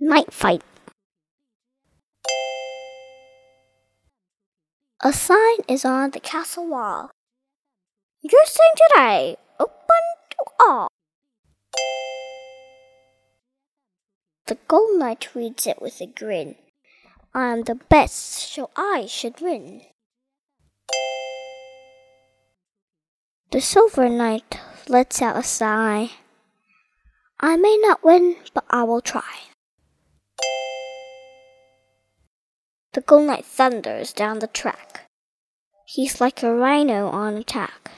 Knight fight. A sign is on the castle wall. Your sign today, open to all. The gold knight reads it with a grin. I am the best, so I should win. The silver knight lets out a sigh. I may not win, but I will try. The gold knight thunders down the track. He's like a rhino on attack.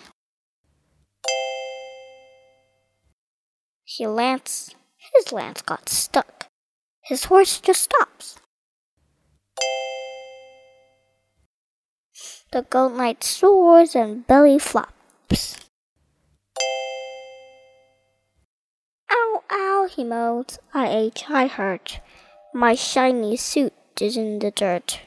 He lance, his lance got stuck. His horse just stops. The gold knight soars and belly flops. Ow, ow, he moans. I ache, I hurt. My shiny suit is in the dirt.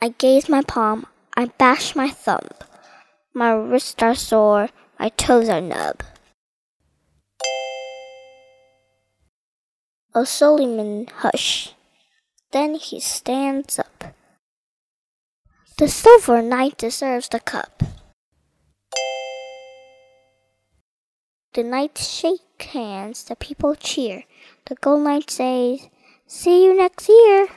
I gaze my palm, I bash my thumb. My wrists are sore, my toes are numb. Suleiman, hush. Then he stands up. The silver knight deserves the cup. The knights shake hands, the people cheer. The gold knight says, See you next year.